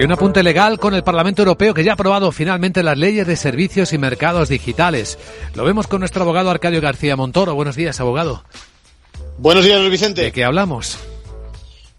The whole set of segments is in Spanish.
Y un apunte legal con el Parlamento Europeo que ya ha aprobado finalmente las leyes de servicios y mercados digitales. Lo vemos con nuestro abogado Arcadio García Montoro. Buenos días, abogado. Buenos días, Luis Vicente. ¿De qué hablamos?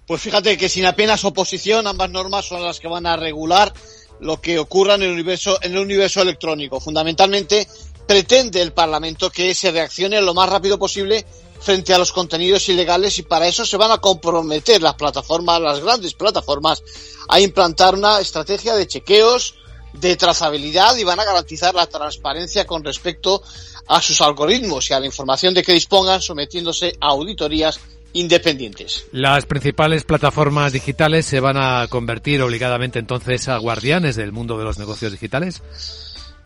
Pues fíjate que sin apenas oposición, ambas normas son las que van a regular lo que ocurra en el universo, en el universo electrónico. Fundamentalmente, pretende el Parlamento que se reaccione lo más rápido posible frente a los contenidos ilegales y para eso se van a comprometer las plataformas, las grandes plataformas, a implantar una estrategia de chequeos, de trazabilidad y van a garantizar la transparencia con respecto a sus algoritmos y a la información de que dispongan sometiéndose a auditorías independientes. Las principales plataformas digitales se van a convertir obligadamente entonces a guardianes del mundo de los negocios digitales.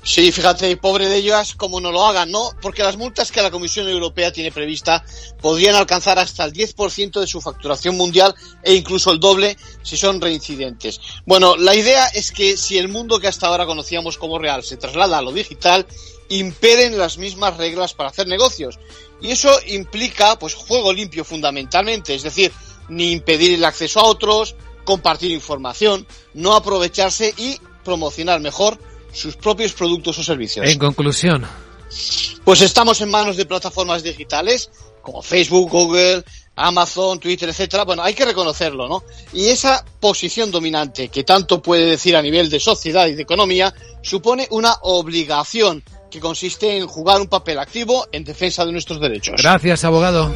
Sí, fíjate, pobre de ellas, como no lo hagan, ¿no? Porque las multas que la Comisión Europea tiene prevista podrían alcanzar hasta el 10% de su facturación mundial e incluso el doble si son reincidentes. Bueno, la idea es que si el mundo que hasta ahora conocíamos como real se traslada a lo digital, imperen las mismas reglas para hacer negocios. Y eso implica, pues, juego limpio fundamentalmente, es decir, ni impedir el acceso a otros, compartir información, no aprovecharse y promocionar mejor sus propios productos o servicios. En conclusión. Pues estamos en manos de plataformas digitales como Facebook, Google, Amazon, Twitter, etcétera. Bueno, hay que reconocerlo, ¿no? Y esa posición dominante que tanto puede decir a nivel de sociedad y de economía supone una obligación que consiste en jugar un papel activo en defensa de nuestros derechos. Gracias, abogado.